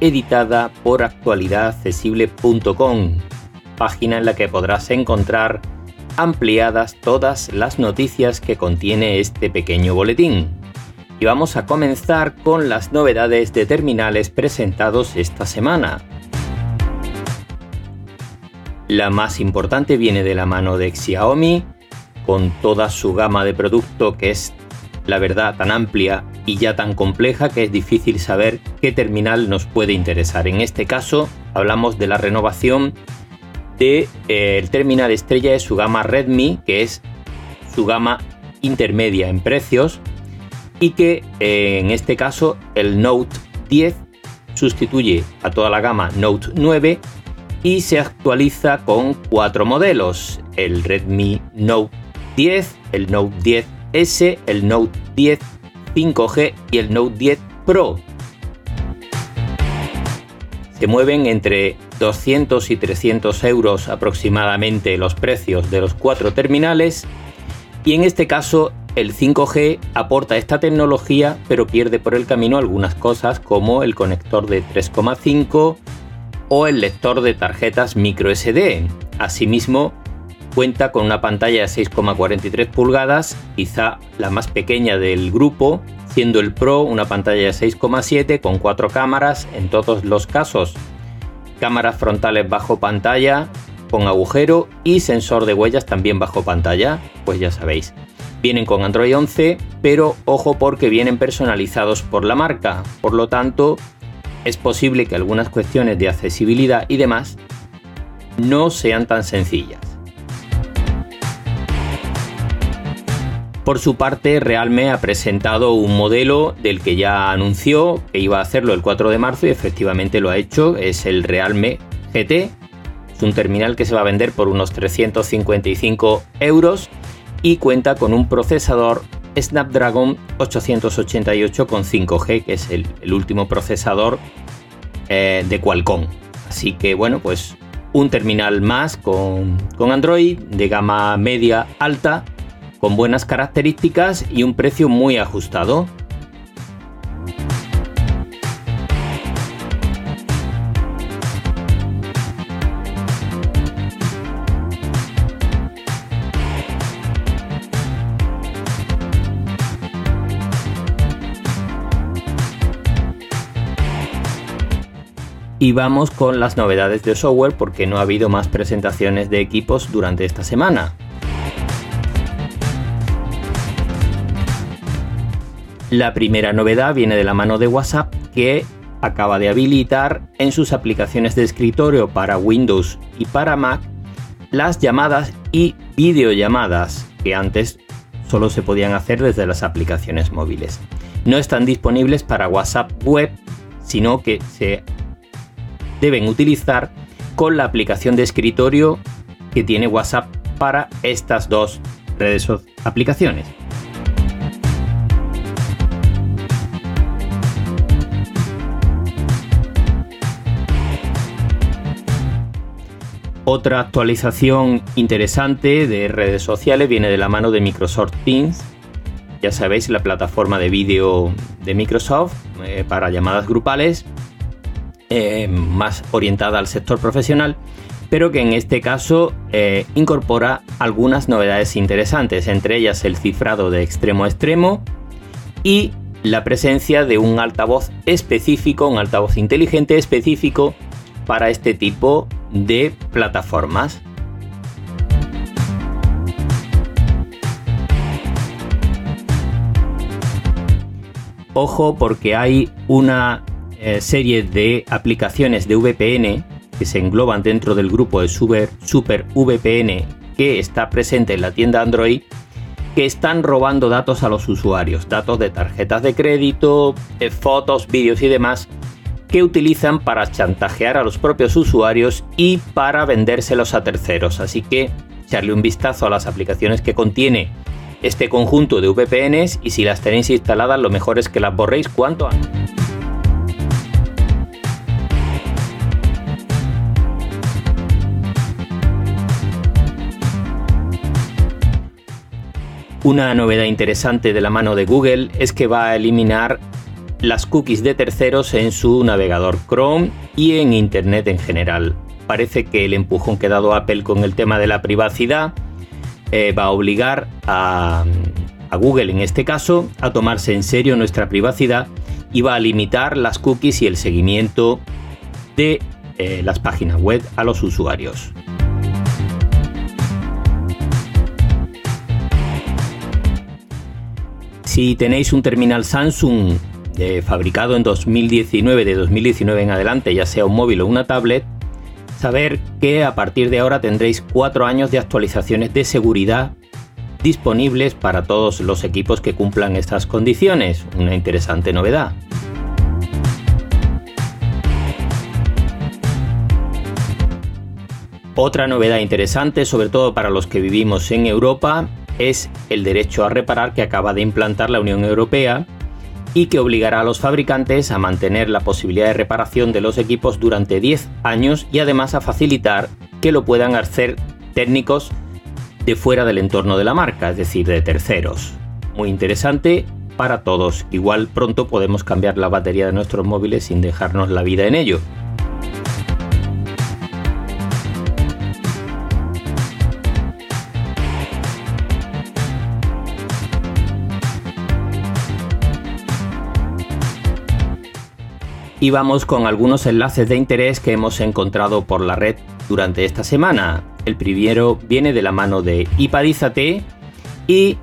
editada por actualidadaccesible.com, página en la que podrás encontrar ampliadas todas las noticias que contiene este pequeño boletín. Y vamos a comenzar con las novedades de terminales presentados esta semana. La más importante viene de la mano de Xiaomi, con toda su gama de producto que es, la verdad, tan amplia y ya tan compleja que es difícil saber qué terminal nos puede interesar. En este caso, hablamos de la renovación del de, eh, terminal estrella de su gama Redmi, que es su gama intermedia en precios, y que eh, en este caso el Note 10 sustituye a toda la gama Note 9 y se actualiza con cuatro modelos, el Redmi Note 10, el Note 10S, el Note 10 5G y el Note 10 Pro. Se mueven entre 200 y 300 euros aproximadamente los precios de los cuatro terminales y en este caso el 5G aporta esta tecnología pero pierde por el camino algunas cosas como el conector de 3,5 o el lector de tarjetas micro SD. Asimismo, cuenta con una pantalla de 6,43 pulgadas, quizá la más pequeña del grupo, siendo el Pro una pantalla de 6,7 con cuatro cámaras en todos los casos. Cámaras frontales bajo pantalla con agujero y sensor de huellas también bajo pantalla, pues ya sabéis. Vienen con Android 11, pero ojo porque vienen personalizados por la marca, por lo tanto es posible que algunas cuestiones de accesibilidad y demás no sean tan sencillas. Por su parte, Realme ha presentado un modelo del que ya anunció que iba a hacerlo el 4 de marzo y efectivamente lo ha hecho. Es el Realme GT. Es un terminal que se va a vender por unos 355 euros y cuenta con un procesador Snapdragon 888 con 5G, que es el, último procesador eh, de Qualcomm. Así que bueno, pues un terminal más con, con Android de gama media alta, con buenas características y un precio muy ajustado. Y vamos con las novedades de software porque no ha habido más presentaciones de equipos durante esta semana. La primera novedad viene de la mano de WhatsApp que acaba de habilitar en sus aplicaciones de escritorio para Windows y para Mac las llamadas y videollamadas que antes solo se podían hacer desde las aplicaciones móviles. No están disponibles para WhatsApp web, sino que se deben utilizar con la aplicación de escritorio que tiene WhatsApp para estas dos redes aplicaciones. Otra actualización interesante de redes sociales viene de la mano de Microsoft Teams. Ya sabéis, la plataforma de vídeo de Microsoft eh, para llamadas grupales eh, más orientada al sector profesional, pero que en este caso eh, incorpora algunas novedades interesantes, entre ellas el cifrado de extremo a extremo y la presencia de un altavoz específico, un altavoz inteligente específico para este tipo de plataformas. Ojo porque hay una eh, serie de aplicaciones de VPN que se engloban dentro del grupo de Super, Super VPN que está presente en la tienda Android que están robando datos a los usuarios, datos de tarjetas de crédito, fotos, vídeos y demás, que utilizan para chantajear a los propios usuarios y para vendérselos a terceros. Así que echarle un vistazo a las aplicaciones que contiene este conjunto de VPNs y si las tenéis instaladas lo mejor es que las borréis cuanto antes. Una novedad interesante de la mano de Google es que va a eliminar las cookies de terceros en su navegador Chrome y en Internet en general. Parece que el empujón que ha dado Apple con el tema de la privacidad eh, va a obligar a, Google en este caso a tomarse en serio nuestra privacidad y va a limitar las cookies y el seguimiento de eh, las páginas web a los usuarios. Si tenéis un terminal Samsung fabricado en 2019, de 2019 en adelante, ya sea un móvil o una tablet, saber que a partir de ahora tendréis cuatro años de actualizaciones de seguridad disponibles para todos los equipos que cumplan estas condiciones. Una interesante novedad. Otra novedad interesante, sobre todo para los que vivimos en Europa, es el derecho a reparar que acaba de implantar la Unión Europea y que obligará a los fabricantes a mantener la posibilidad de reparación de los equipos durante 10 años y además a facilitar que lo puedan hacer técnicos de fuera del entorno de la marca, es decir, de terceros. Muy interesante para todos. Igual pronto podemos cambiar la batería de nuestros móviles sin dejarnos la vida en ello. Y vamos con algunos enlaces de interés que hemos encontrado por la red durante esta semana. El primero viene de la mano de Ipadízate y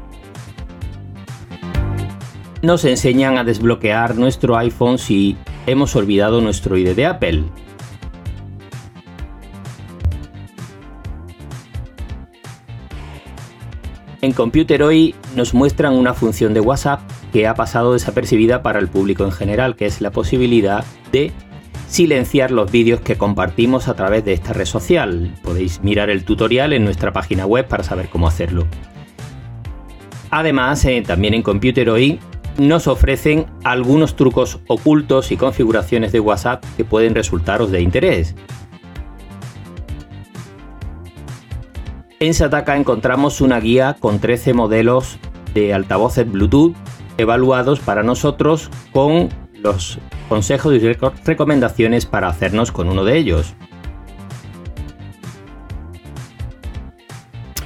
nos enseñan a desbloquear nuestro iPhone si hemos olvidado nuestro ID de Apple. En Computer hoy nos muestran una función de WhatsApp que ha pasado desapercibida para el público en general, que es la posibilidad de silenciar los vídeos que compartimos a través de esta red social. Podéis mirar el tutorial en nuestra página web para saber cómo hacerlo. Además, eh, también en Computer hoy nos ofrecen algunos trucos ocultos y configuraciones de WhatsApp que pueden resultaros de interés. En Sataka encontramos una guía con 13 modelos de altavoces Bluetooth evaluados para nosotros con los consejos y recomendaciones para hacernos con uno de ellos.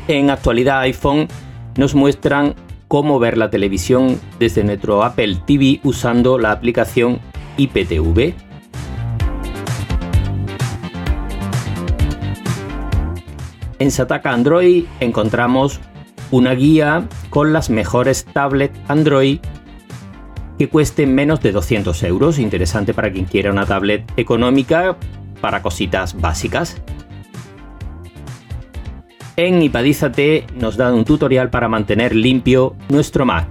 En actualidad iPhone nos muestran cómo ver la televisión desde nuestro Apple TV usando la aplicación IPTV. En Sataka Android encontramos una guía con las mejores tablets Android que cuesten menos de 200 euros. Interesante para quien quiera una tablet económica para cositas básicas. En Ipadízate nos dan un tutorial para mantener limpio nuestro Mac.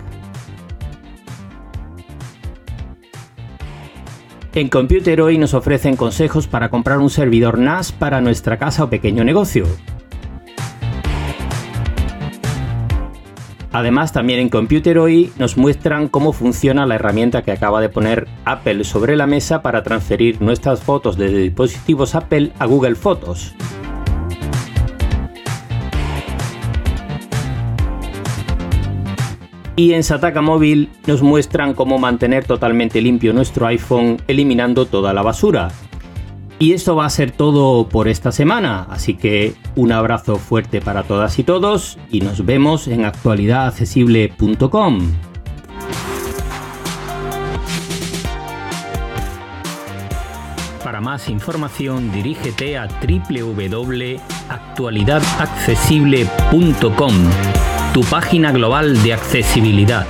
En Computer hoy nos ofrecen consejos para comprar un servidor NAS para nuestra casa o pequeño negocio. Además, también en Computer hoy nos muestran cómo funciona la herramienta que acaba de poner Apple sobre la mesa para transferir nuestras fotos desde dispositivos Apple a Google Fotos. Y en Sataka Móvil nos muestran cómo mantener totalmente limpio nuestro iPhone eliminando toda la basura. Y esto va a ser todo por esta semana, así que un abrazo fuerte para todas y todos y nos vemos en actualidadaccesible.com. Para más información dirígete a www.actualidadaccesible.com, tu página global de accesibilidad.